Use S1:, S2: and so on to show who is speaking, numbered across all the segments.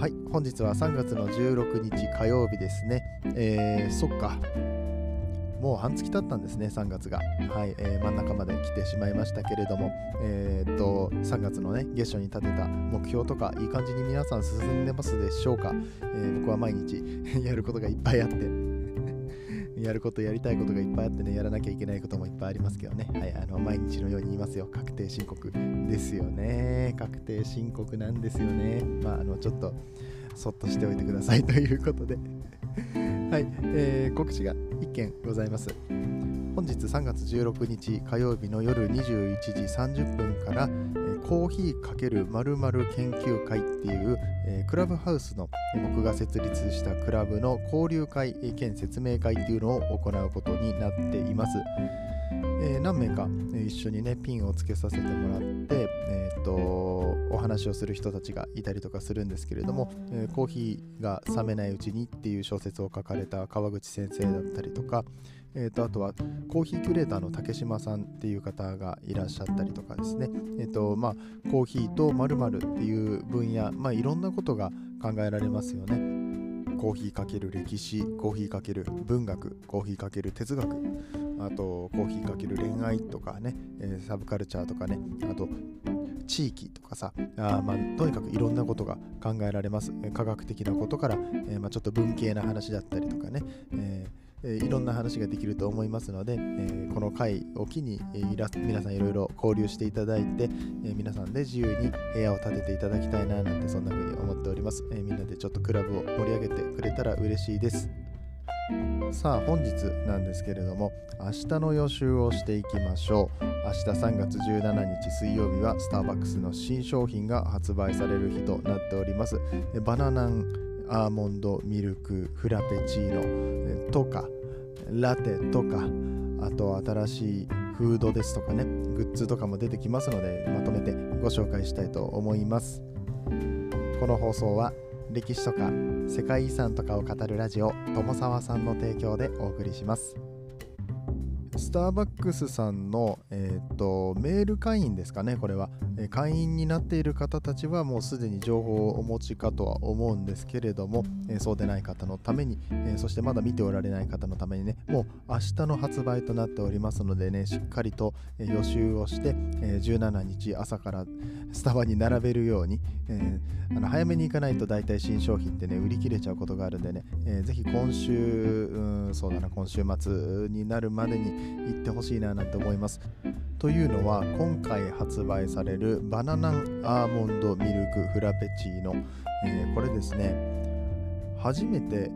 S1: はい本日は3月の16日火曜日ですね。えー、そっか。もう半月経ったんですね、3月が。はい、えー、真ん中まで来てしまいましたけれども、えー、っと、3月のね、月初に立てた目標とか、いい感じに皆さん進んでますでしょうか、え、僕は毎日 やることがいっぱいあって。やることやりたいことがいっぱいあってね、やらなきゃいけないこともいっぱいありますけどね。はい、あの、毎日のように言いますよ。確定申告ですよね。確定申告なんですよね。まあ、あの、ちょっと、そっとしておいてください ということではい、えー、告知が1件ございます。本日3月16日火曜日の夜21時30分から、コーヒー×〇〇研究会っていう、えー、クラブハウスの僕が設立したクラブの交流会兼説明会っていうのを行うことになっています。えー、何名か、一緒にねピンをつけさせてもらって、えーと、お話をする人たちがいたりとかするんですけれども、えー、コーヒーが冷めないうちにっていう小説を書かれた川口先生だったりとか、えーと、あとはコーヒーキュレーターの竹島さんっていう方がいらっしゃったりとかですね、えーとまあ、コーヒーと〇〇っていう分野、まあ、いろんなことが考えられますよね。コーヒーかける歴史コーヒーかける文学コーヒーかける哲学あとコーヒーかける恋愛とかね、えー、サブカルチャーとかねあと地域とかさあまあ、とにかくいろんなことが考えられます科学的なことから、えー、まあ、ちょっと文系な話だったりとかね、えーえいろんな話ができると思いますので、えこの回を機に、え皆さんいろいろ交流していただいて、え皆さんで自由に部屋を建てていただきたいななんてそんな風に思っております、えみんなでちょっとクラブを盛り上げてくれたら嬉しいです。さあ本日なんですけれども明日の予習をしていきましょう。明日3月17日水曜日はスターバックスの新商品が発売される日となっております。バナナンアーモンドミルクフラペチーノとかラテとかあと新しいフードですとかねグッズとかも出てきますのでまとめてご紹介したいと思います。この放送は歴史とか世界遺産とかを語るラジオ友沢さんの提供でお送りします。スターバックスさんの、えーと、メール会員ですかね、これは、え会員になっている方たちはもうすでに情報をお持ちかとは思うんですけれども、え、そうでない方のために、え、そしてまだ見ておられない方のためにね、もう明日の発売となっておりますのでね、しっかりと、予習をして、え17日朝からスタバに並べるように、え、あの早めに行かないと大体新商品ってね、売り切れちゃうことがあるんでね、えー、ぜひ今週、うん、そうだな、今週末になるまでに行ってほしいななんて思います。というのは、今回発売されるバナナンアーモンドミルクフラペチーノ、えー、これですね、初めて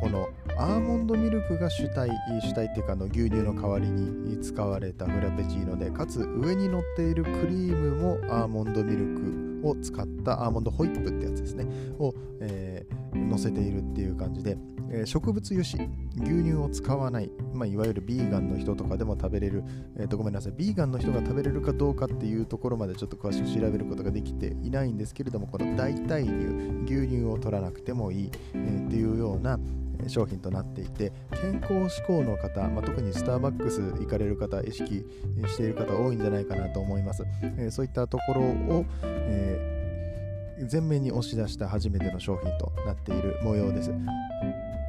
S1: このアーモンドミルクが主体主体っていうかの牛乳の代わりに使われたフラペチーノでかつ上に乗っているクリームもアーモンドミルクを使ったアーモンドホイップってやつですね。を、えー、乗せているっていう感じで、えー、植物油脂牛乳を使わない、まあ、いわゆるビーガンの人とかでも食べれる、えー、とごめんなさいビーガンの人が食べれるかどうかっていうところまでちょっと詳しく調べることができていないんですけれどもこの代替乳牛乳を取らなくてもいい、えー、っていうような商品となっていて健康志向の方、まあ、特にスターバックス行かれる方意識している方多いんじゃないかなと思います、えー、そういったところを、えー、前面に押し出した初めての商品となっている模様です。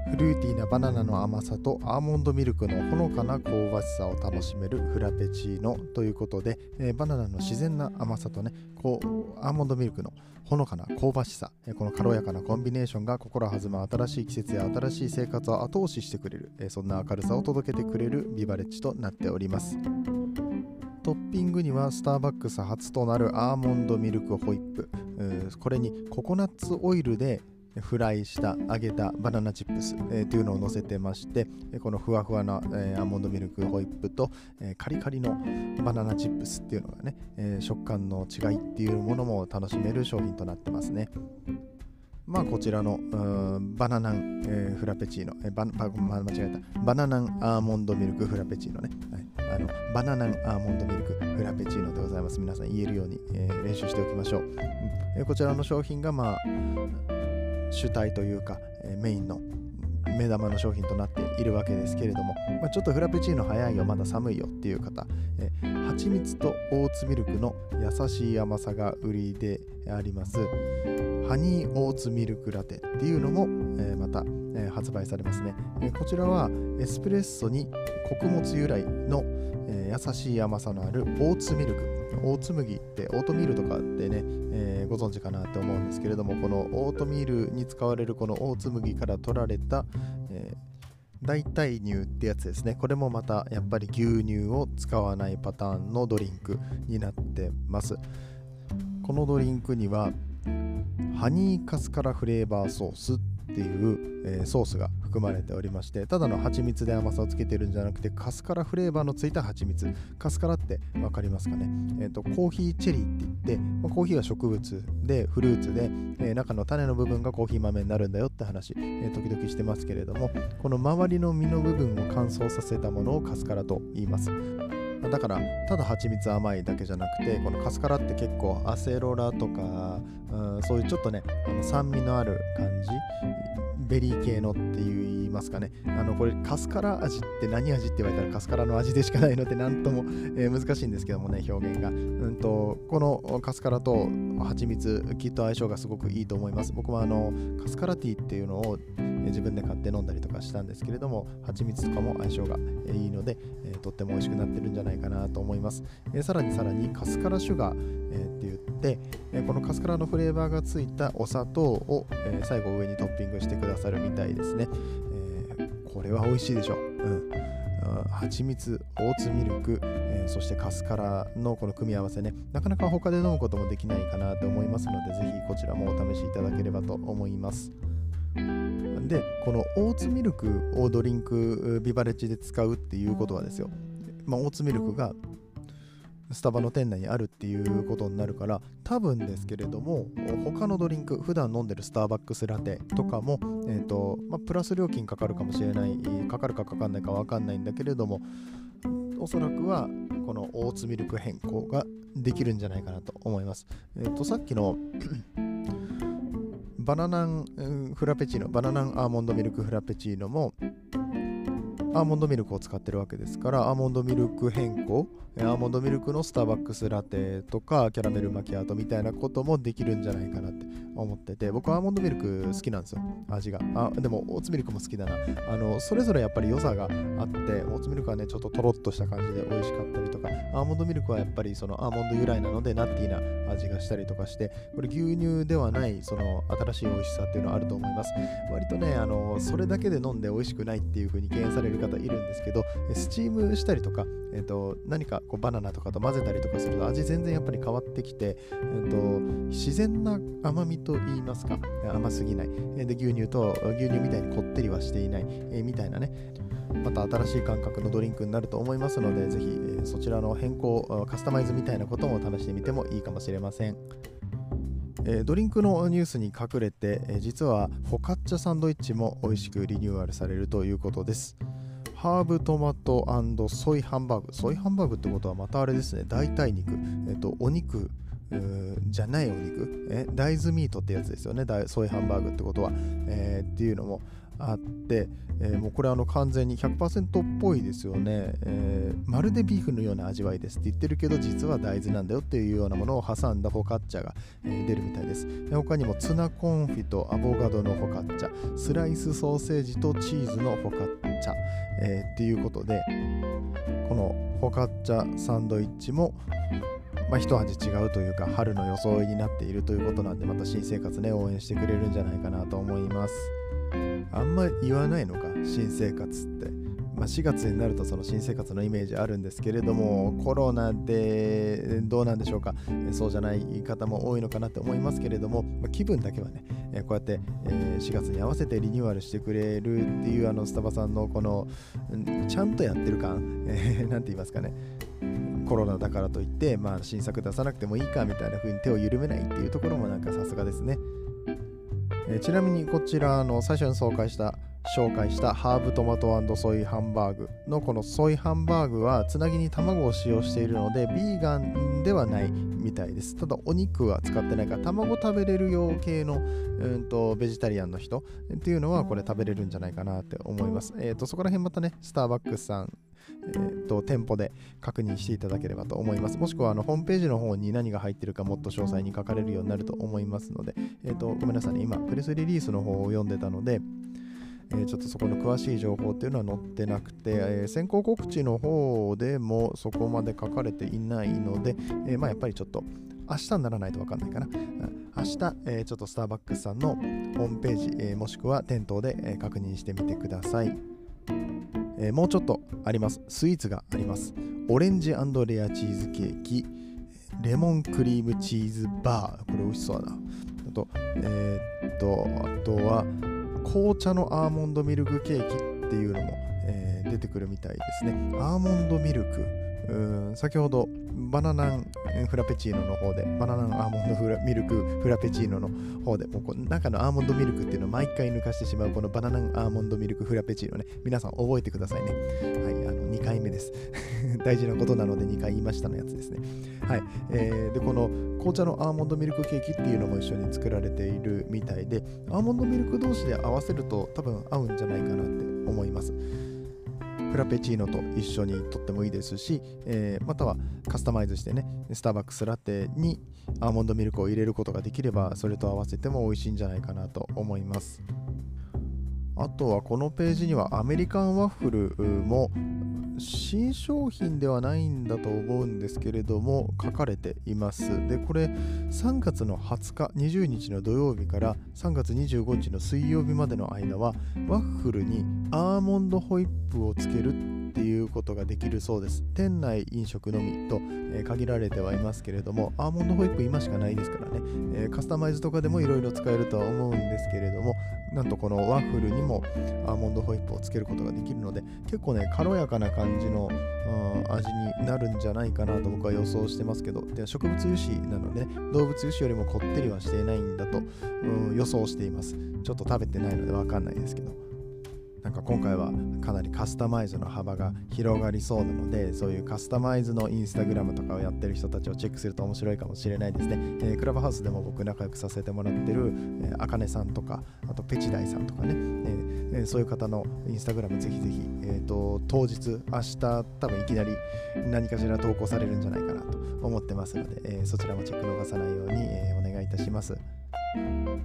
S1: フルーティーなバナナの甘さとアーモンドミルクのほのかな香ばしさを楽しめるフラペチーノということで、えー、バナナの自然な甘さとねこうアーモンドミルクのほのかな香ばしさ、えー、この軽やかなコンビネーションが心弾む新しい季節や新しい生活を後押ししてくれる、えー、そんな明るさを届けてくれるビバレッジとなっております。トッピングにはスターバックス初となるアーモンドミルクホイップ。これにココナッツオイルでフライした揚げたバナナチップス、えー、というのを乗せてましてこのふわふわな、えー、アーモンドミルクホイップと、えー、カリカリのバナナチップスっていうのがね、え、食感の違いっていうものも楽しめる商品となってますね。まあ、こちらのバナナン、えー、フラペチーノ、えーババ、間違えた、バナナンアーモンドミルクフラペチーノね、はい、あのバナナンアーモンドミルクフラペチーノでございます。皆さん言えるように、えー、練習しておきましょう。えー、こちらの商品が、まあ、主体というか、え、メインの目玉の商品となっているわけですけれども、まあ、ちょっとフラペチーノ早いよ、まだ寒いよっていう方、え、蜂蜜とオーツミルクの優しい甘さが売りであります。ハニーオーツミルクラテっていうのも、え、また、え、発売されますね、え、こちらはエスプレッソに穀物由来の、え優しい甘さのあるオーツミルクオーツ麦ってオートミールとかってね、えご存知かなって思うんですけれどもこのオートミールに使われるこのオーツ麦から取られた、え代替乳ってやつですね。これもまたやっぱり牛乳を使わないパターンのドリンクになってます。このドリンクにはハニーカスカラフレーバーソースっていう、えー、ソースが含まれておりましてただの蜂蜜で甘さをつけてるんじゃなくてカスカラフレーバーのついた蜂蜜。カスカラって分かりますかね、えーと、コーヒーチェリーって言って、まあ、コーヒーは植物でフルーツで、えー、中の種の部分がコーヒー豆になるんだよって話、えー、時々してますけれどもこの周りの実の部分を乾燥させたものをカスカラと言います。だからただ蜂蜜甘いだけじゃなくてこのカスカラって結構アセロラとか、うん、そういうちょっとねあの酸味のある感じベリー系のって言いますかね。あのこれカスカラ味って何味って言われたらカスカラの味でしかないので何とも、えー、難しいんですけどもね表現が、うんと、このカスカラと蜂蜜きっと相性がすごくいいと思います。僕はあのカスカラティーっていうのを自分で買って飲んだりとかしたんですけれども蜂蜜とかも相性がいいので、え、とっても美味しくなってるんじゃないかなと思います、え、さらにさらにカスカラシュガー、え、って言って、えこのカスカラのフレーバーがついたお砂糖を、え最後上にトッピングしてくださるみたいですね、えこれは美味しいでしょ。う、うん蜂蜜、オーツミルク、えー、そしてカスカラのこの組み合わせね、なかなか他で飲むこともできないかなと思いますので、ぜひこちらもお試しいただければと思います。でこのオーツミルクをドリンクビバレッジで使うっていうことはですよ、まあ、オーツミルクがスタバの店内にあるっていうことになるから多分ですけれども他のドリンク普段飲んでるスターバックスラテとかも、えーとまあ、プラス料金かかるかもしれないかかるかかかんないか分かんないんだけれどもおそらくはこのオーツミルク変更ができるんじゃないかなと思います。えっ、ー、とさっきのバナナンフラペチーノ、バナナンアーモンドミルクフラペチーノも、アーモンドミルクを使ってるわけですから、アーモンドミルク変更、アーモンドミルクのスターバックスラテとか、キャラメルマキアートみたいなこともできるんじゃないかなって。思ってて、僕はアーモンドミルク好きなんですよ、味が。あ、でも、オーツミルクも好きだな。あの、それぞれやっぱり良さがあって、オーツミルクはね、ちょっととろっとした感じで美味しかったりとか、アーモンドミルクはやっぱりそのアーモンド由来なので、ナッティーな味がしたりとかして、これ牛乳ではない、その新しい美味しさっていうのはあると思います。割とね、あの、それだけで飲んで美味しくないっていう風に敬遠される方いるんですけど、スチームしたりとか、えっ、ー、と、何かこうバナナとかと混ぜたりとかすると味全然やっぱり変わってきて、えっ、ー、と、自然な甘みと言いますか、甘すぎない。で、牛乳と牛乳みたいにこってりはしていない、みたいなね。また新しい感覚のドリンクになると思いますので、ぜひ、そちらの変更、カスタマイズみたいなことも試してみてもいいかもしれません。ドリンクのニュースに隠れて、実はフォカッチャサンドイッチも美味しくリニューアルされるということです。ハーブトマトソイハンバーグ。ソイハンバーグってことはまたあれですね、代替肉。えっと、お肉じゃないお肉？え大豆ミートってやつですよね。ソイハンバーグってことは、えー、っていうのもあって、えー、もうこれあの完全に100%っぽいですよね、えー、まるでビーフのような味わいですって言ってるけど実は大豆なんだよっていうようなものを挟んだフォカッチャが、えー、出るみたいです。他にもツナコンフィとアボカドのフォカッチャスライスソーセージとチーズのフォカッチャ、えー、っていうことでこのフォカッチャサンドイッチもまあ、一味違うというか春の装いになっているということなんでまた新生活ね応援してくれるんじゃないかなと思います。あんま言わないのか新生活って。まあ、4月になるとその新生活のイメージあるんですけれどもコロナでどうなんでしょうか。そうじゃない方も多いのかなって思いますけれども、まあ、気分だけはねこうやって4月に合わせてリニューアルしてくれるっていうあのスタバさんのこのちゃんとやってる感、なんて言いますかね。コロナだからといって、まあ、新作出さなくてもいいかみたいな風に手を緩めないっていうところもなんかさすがですね。え、ちなみにこちらの最初に紹介した紹介したハーブトマトソイハンバーグのこのソイハンバーグはつなぎに卵を使用しているのでビーガンではないみたいですただお肉は使ってないから卵食べれるよう系の、うんと、ベジタリアンの人っていうのはこれ食べれるんじゃないかなって思いますえっ、ー、とそこら辺またねスターバックスさんえーと、店舗で確認していただければと思います。もしくはあのホームページの方に何が入ってるかもっと詳細に書かれるようになると思いますので、えーと、ごめんなさいね、今、プレスリリースの方を読んでたので、えー、ちょっとそこの詳しい情報っていうのは載ってなくて、えー、先行告知の方でもそこまで書かれていないので、えー、まあ、やっぱりちょっと明日にならないと分かんないかな。明日、えー、ちょっとスターバックスさんのホームページ、えー、もしくは店頭で、えー、確認してみてください。えー、もうちょっとあります。スイーツがあります。オレンジレアチーズケーキ、レモンクリームチーズバー。これ美味しそうだな。あと、えー、っと、あとは、紅茶のアーモンドミルクケーキっていうのも、えー、出てくるみたいですね。アーモンドミルク。うん先ほどバナナンフラペチーノの方で、バナナンアーモンドフラミルクフラペチーノの方で、もうこ中のアーモンドミルクっていうのを毎回抜かしてしまうこのバナナンアーモンドミルクフラペチーノね、皆さん覚えてくださいね。はい、あの2回目です。大事なことなので2回言いましたのやつですね。はい、えー、で、この紅茶のアーモンドミルクケーキっていうのも一緒に作られているみたいで、アーモンドミルク同士で合わせると多分合うんじゃないかなって思います。フラペチーノと一緒にとってもいいですし、えー、またはカスタマイズしてね、スターバックスラテにアーモンドミルクを入れることができれば、それと合わせても美味しいんじゃないかなと思います。あとはこのページにはアメリカンワッフルも新商品ではないんだと思うんですけれども書かれています。でこれ3月の20日20日の土曜日から3月25日の水曜日までの間はワッフルにアーモンドホイップをつけるっていうことができるそうです。店内飲食のみと、え、限られてはいますけれどもアーモンドホイップ今しかないですからね、え、カスタマイズとかでもいろいろ使えるとは思うんですけれどもなんとこのワッフルにもアーモンドホイップをつけることができるので結構ね軽やかな感じの味になるんじゃないかなと僕は予想してますけどで植物油脂なので、ね、動物油脂よりもこってりはしていないんだと、うん、予想しています。ちょっと食べてないのでわかんないですけど。なんか今回はかなりカスタマイズの幅が広がりそうなのでそういうカスタマイズのインスタグラムとかをやってる人たちをチェックすると面白いかもしれないですね、えー、クラブハウスでも僕仲良くさせてもらってるあかねさんとかあとペチダイさんとかね、えー、そういう方のインスタグラムぜひぜひ、えーと、当日明日多分いきなり何かしら投稿されるんじゃないかなと思ってますので、えー、そちらもチェック逃さないように、えお願いいたします。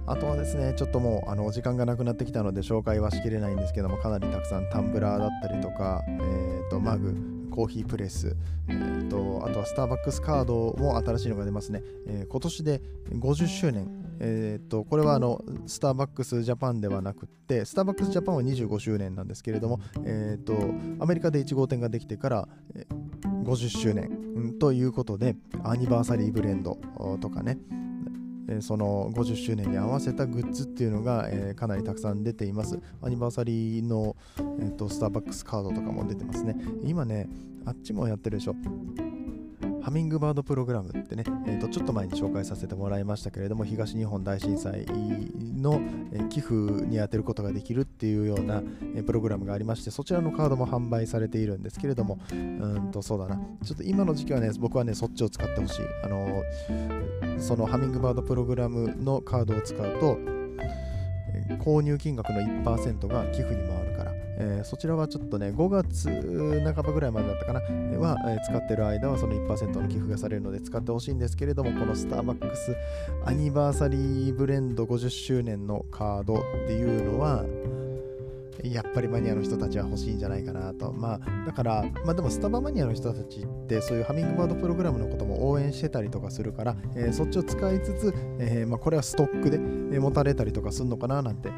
S1: あとはですね、ちょっともうあの時間がなくなってきたので紹介はしきれないんですけども、かなりたくさんタンブラーだったりとか、えー、とマグ、コーヒープレス、えーと、あとはスターバックスカードも新しいのが出ますね。えー、今年で50周年、えーと、これはあのスターバックスジャパンではなくて、スターバックスジャパンは25周年なんですけれども、えーと、アメリカで1号店ができてから、えー、50周年、ということで、アニバーサリーブレンドとかね、えその50周年に合わせたグッズっていうのが、えかなりたくさん出ています。アニバーサリーの、えーと、スターバックスカードとかも出てますね。今ね、あっちもやってるでしょ。ハミングバードプログラムってね、えー、とちょっと前に紹介させてもらいましたけれども東日本大震災の寄付に充てることができるっていうようなプログラムがありましてそちらのカードも販売されているんですけれどもうんとそうだな。ちょっと今の時期はね僕はねそっちを使ってほしい。あのそのハミングバードプログラムのカードを使うと購入金額の1%が寄付に回るから。えー、そちらはちょっとね、5月半ばぐらいまでだったかな、は、えー、使ってる間はその1%の寄付がされるので使ってほしいんですけれども、このスターバックスアニバーサリーブレンド50周年のカードっていうのは、やっぱりマニアの人たちは欲しいんじゃないかなと。まあ、だから、まあでもスタバマニアの人たちってそういうハミングバードプログラムのことも応援してたりとかするから、えー、そっちを使いつつ、えー、まあ、これはストックで持たれたりとかするのかななんて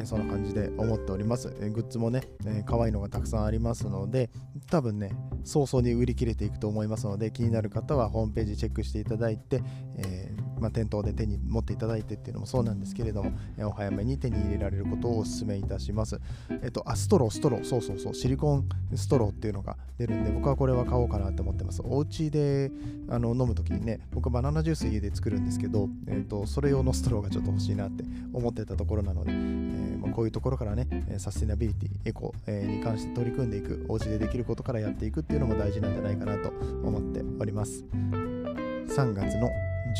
S1: えそんな感じで思っております。えグッズもね、えー、可愛いのがたくさんありますので、多分ね、早々に売り切れていくと思いますので、気になる方はホームページチェックしていただいて、え、まあ、店頭で手に持っていただいてっていうのもそうなんですけれども、えお早めに手に入れられることをお勧めいたします。えっ、と、あ、ストロー、ストロー、そうそうそう、シリコンストローっていうのが出るんで、僕はこれは買おうかなって思ってます。お家であの飲むときにね、僕バナナジュース家で作るんですけど、えーと、それ用のストローがちょっと欲しいなって思ってたところなので、えー、まあ、こういうところからね、サステナビリティ、エコ、え、に関して取り組んでいく、お家でできることからやっていくっていうのも大事なんじゃないかなと思っております。3月の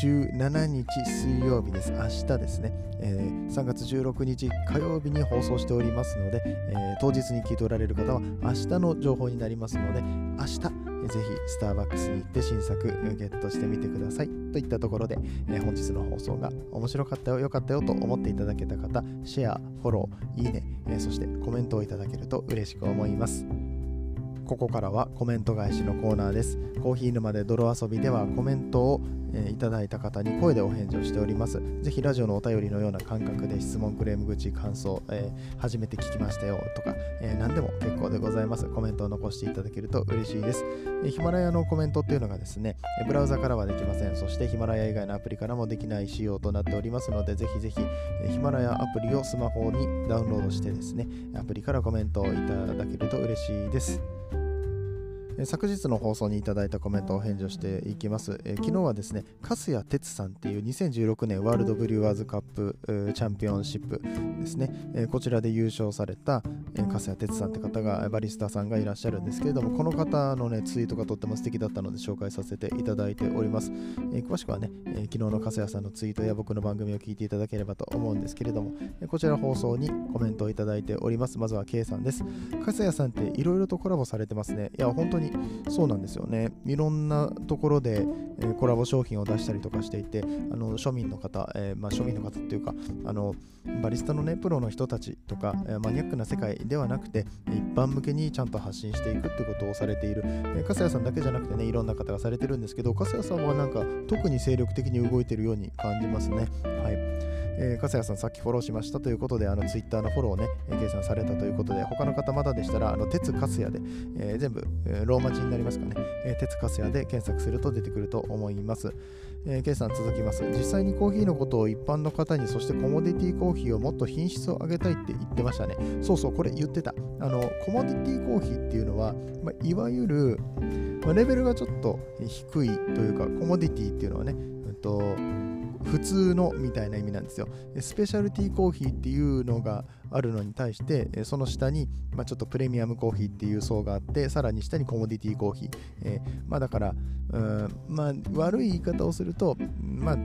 S1: 17日水曜日です。明日ですね、えー、3月16日火曜日に放送しておりますので、えー、当日に聞いておられる方は明日の情報になりますので、明日、ぜひスターバックスに行って新作ゲットしてみてくださいといったところで、えー、本日の放送が面白かったよ、良かったよと思っていただけた方、シェア、フォロー、いいね、えー、そしてコメントをいただけると嬉しく思います。ここからはコメント返しのコーナーです。コーヒー沼で泥遊びではコメントを、えー、いただいた方に声でお返事をしております。ぜひラジオのお便りのような感覚で質問、クレーム口、感想、えー、初めて聞きましたよとか、えー、何でも結構でございます。コメントを残していただけると嬉しいです。えヒマラヤのコメントっていうのがですね、ブラウザからはできません。そしてヒマラヤ以外のアプリからもできない仕様となっておりますので、ぜひぜひ、えヒマラヤアプリをスマホにダウンロードしてですね、アプリからコメントをいただけると嬉しいです。昨日の放送にいただいたコメントを返事していきます。え、昨日はですね、粕谷哲さんっていう2016年ワールドブリュワーズカップチャンピオンシップですね、え、こちらで優勝された、えー、粕谷哲さんって方が、バリスタさんがいらっしゃるんですけれども、この方のね、ツイートがとっても素敵だったので紹介させていただいております。え、詳しくはね、え、昨日の粕谷さんのツイートや僕の番組を聞いていただければと思うんですけれども、え、こちら放送にコメントをいただいております。まずは K さんです。粕谷さんっていろいろとコラボされてますね。いや、本当にそうなんですよね。いろんなところで、えー、コラボ商品を出したりとかしていて、あの庶民の方、えー、まあ、庶民の方っていうか、あのバリスタのね、プロの人たちとか、え、マニアックな世界ではなくて、一般向けにちゃんと発信していくってことをされている、えー、笠谷さんだけじゃなくてね、いろんな方がされてるんですけど、笠谷さんはなんか特に精力的に動いてるように感じますね。はい。えー、笠谷さんさっきフォローしましたということで、あのツイッターのフォローをね、計算されたということで、他の方まだでしたら、あの鉄粕谷で、えー、全部、えー、ローマ字になりますかね、えー、鉄粕谷で検索すると出てくると思います。えー、計算続きます。実際にコーヒーのことを一般の方に、そしてコモディティコーヒーをもっと品質を上げたいって言ってましたね。そうそう、これ言ってた。あの、コモディティコーヒーっていうのは、まあ、いわゆる、まあ、レベルがちょっと低いというか、コモディティっていうのはね、えっと、普通のみたいな意味なんですよ。スペシャルティーコーヒーっていうのがあるのに対して、その下に、まあ、ちょっとプレミアムコーヒーっていう層があって、さらに下にコモディティコーヒー。えー、まあだから、うんまあ悪い言い方をすると、まあ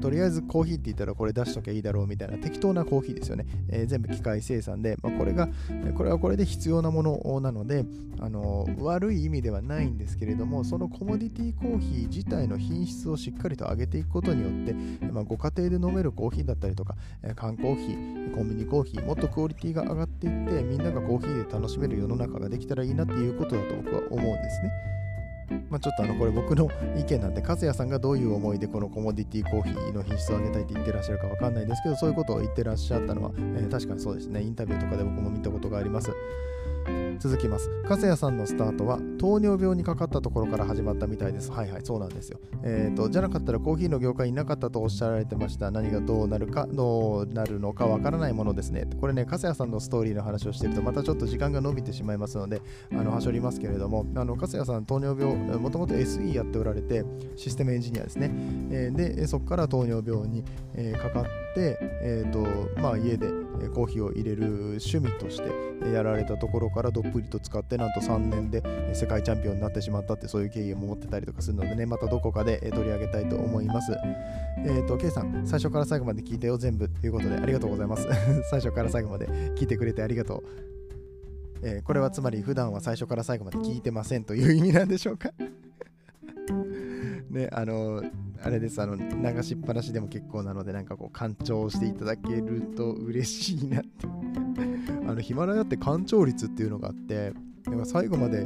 S1: とりあえずコーヒーって言ったらこれ出しときゃいいだろうみたいな適当なコーヒーですよね。えー、全部機械生産で、まあ、これが、これはこれで必要なものなので、あの悪い意味ではないんですけれども、そのコモディティコーヒー自体の品質をしっかりと上げていくことによって、まあ、ご家庭で飲めるコーヒーだったりとか、缶コーヒー、コンビニコーヒー、もっとクオリティが上がっていって、みんながコーヒーで楽しめる世の中ができたらいいなっていうことだと僕は思うんですね。まあ、ちょっとあのこれ僕の意見なんで、和也さんがどういう思いでこのコモディティコーヒーの品質を上げたいって言ってらっしゃるかわかんないですけど、そういうことを言ってらっしゃったのは、えー、確かにそうですね、インタビューとかで僕も見たことがあります。続きます。粕谷さんのスタートは糖尿病にかかったところから始まったみたいです。はいはい、そうなんですよ。えっ、ー、と、じゃなかったらコーヒーの業界になかったとおっしゃられてました。何がどうなるか、どうなるのかわからないものですね。これね、粕谷さんのストーリーの話をしてると、またちょっと時間が伸びてしまいますので、あの、はしょりますけれども、あの、粕谷さん、糖尿病、もともと SE やっておられて、システムエンジニアですね。えー、で、そこから糖尿病に、えー、かかって、えっ、と、まあ、家でコーヒーを入れる趣味としてやられたところからどっぷりと使ってなんと3年で世界チャンピオンになってしまったってそういう経緯も持ってたりとかするのでねまたどこかで取り上げたいと思います。えっ、ー、と K さん最初から最後まで聞いてよ全部ということでありがとうございます。最初から最後まで聞いてくれてありがとう。えー、これはつまり普段は最初から最後まで聞いてませんという意味なんでしょうか？ね、あの、あれです、あの、流しっぱなしでも結構なので、なんかこう、干潮していただけると嬉しいなって。あの、ヒマラヤって干潮率っていうのがあって、か最後まで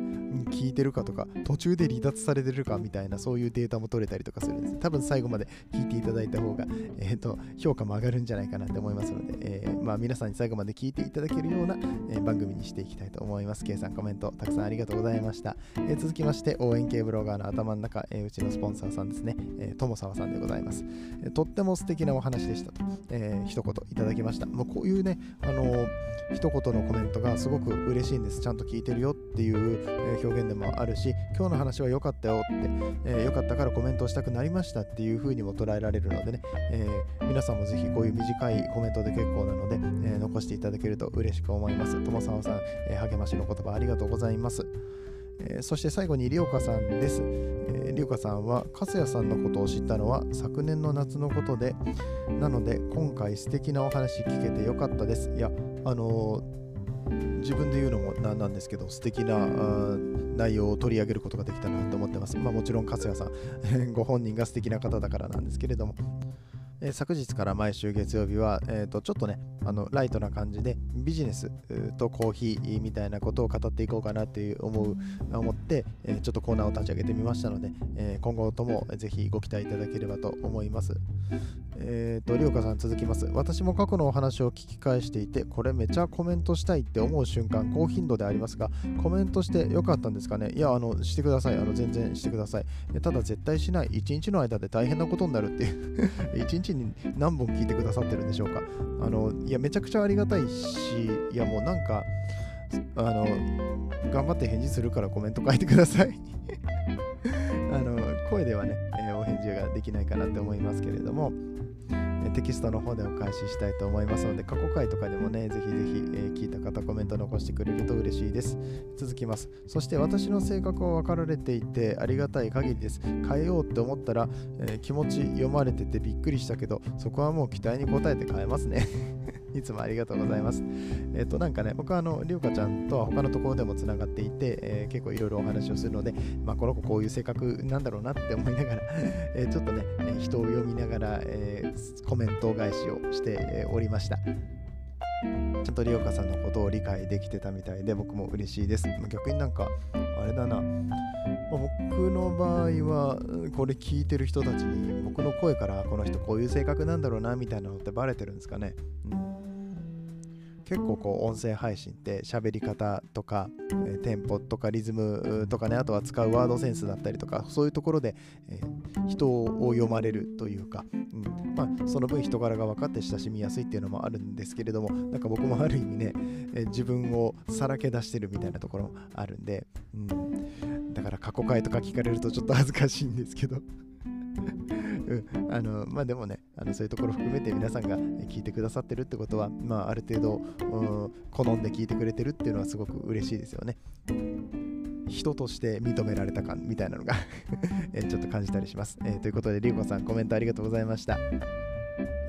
S1: 聞いてるかとか、途中で離脱されてるかみたいな、そういうデータも取れたりとかするんです。多分最後まで聞いていただいた方が、えーと、評価も上がるんじゃないかなって思いますので、えー、まあ、皆さんに最後まで聞いていただけるような、えー、番組にしていきたいと思います。K さんコメントたくさんありがとうございました。えー、続きまして、応援系ブロガーの頭の中、えうちのスポンサーさんですね、え友沢さんでございます、えとっても素敵なお話でしたと、え一言いただきました。もうこういうね、あの一言のコメントがすごく嬉しいんです。ちゃんと聞いてるよっていう、表現でもあるし、今日の話は良かったよって、えー、かったからコメントをしたくなりましたっていう風にも捉えられるのでね、えー、皆さんもぜひこういう短いコメントで結構なので、えー、残していただけると嬉しく思います。友沢さん、え励ましの言葉ありがとうございます。えそして最後にりおかさんです。えりおかさんは、かすやさんのことを知ったのは昨年の夏のことで、なので今回素敵なお話聞けてよかったです。いや、あの自分で言うのもなんなんですけど素敵な内容を取り上げることができたなと思ってます。まあ、もちろん、粕谷さん ご本人が素敵な方だからなんですけれども、え、昨日から毎週月曜日は、えー、とちょっとねあのライトな感じでビジネスとコーヒーみたいなことを語っていこうかなっていう思う思って、え、ちょっとコーナーを立ち上げてみましたので、え、今後ともぜひご期待いただければと思います。えっ、ー、と、りょうかさん続きます。私も過去のお話を聞き返していて、これめちゃコメントしたいって思う瞬間、高頻度でありますが、コメントしてよかったんですかね？いや、あの、してください。あの、全然してください。ただ絶対しない。1日の間で大変なことになるっていう 1日に何本聞いてくださってるんでしょうか。あの、いや、めちゃくちゃありがたいし、いや、もうなんか、あの、頑張って返事するからコメント書いてください あの、声ではね、えー、お返事ができないかなって思いますけれども、テキストの方でお返ししたいと思いますので、過去回とかでもね、ぜひぜひ、えー、聞いた方コメント残してくれると嬉しいです。続きます。そして私の性格を分かられていてありがたい限りです。変えようって思ったら、えー、気持ち読まれててびっくりしたけど、そこはもう期待に応えて変えますね。いつもありがとうございます。えっ、と、なんかね、僕はあの、りょうかちゃんとは他のところでもつながっていて、えー、結構いろいろお話をするので、まあ、この子こういう性格なんだろうなって思いながら えちょっとね、人を読みながら、え、コメント返しをしておりました。ちゃんとりおかさんのことを理解できてたみたいで僕も嬉しいです。逆になんかあれだな、僕の場合はこれ聞いてる人たちに僕の声からこの人こういう性格なんだろうなみたいなのってバレてるんですかね。うん結構こう音声配信って喋り方とか、えー、テンポとかリズムとかねあとは使うワードセンスだったりとかそういうところで、え、人を読まれるというか、うん。まあ、その分人柄が分かって親しみやすいっていうのもあるんですけれどもなんか僕もある意味ね、え、自分をさらけ出してるみたいなところもあるんで、うん、だから過去回とか聞かれるとちょっと恥ずかしいんですけど。うん、あのまあでもねあのそういうところ含めて皆さんが聞いてくださってるってことは、まあ、ある程度、うん、好んで聞いてくれてるっていうのはすごく嬉しいですよね。人として認められた感みたいなのが えちょっと感じたりします。えー、ということで、りゅうこさんコメントありがとうございました。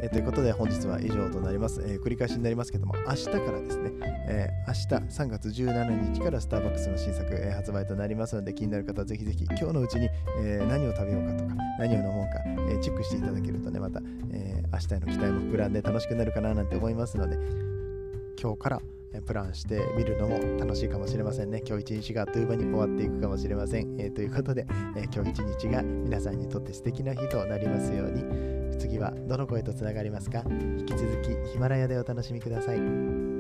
S1: えー、ということで本日は以上となります、えー、繰り返しになりますけども明日からですね、えー、明日3月17日からスターバックスの新作、え発売となりますので気になる方はぜひぜひ今日のうちに、え何を食べようかとか何を飲もうか、えチェックしていただけるとねまた、え明日への期待も膨らんで楽しくなるかななんて思いますので今日からプランしてみるのも楽しいかもしれませんね。今日一日があっという間に終わっていくかもしれません。えー、ということで、えー、今日一日が皆さんにとって素敵な日となりますように。次はどの声とつながりますか？引き続きヒマラヤでお楽しみください。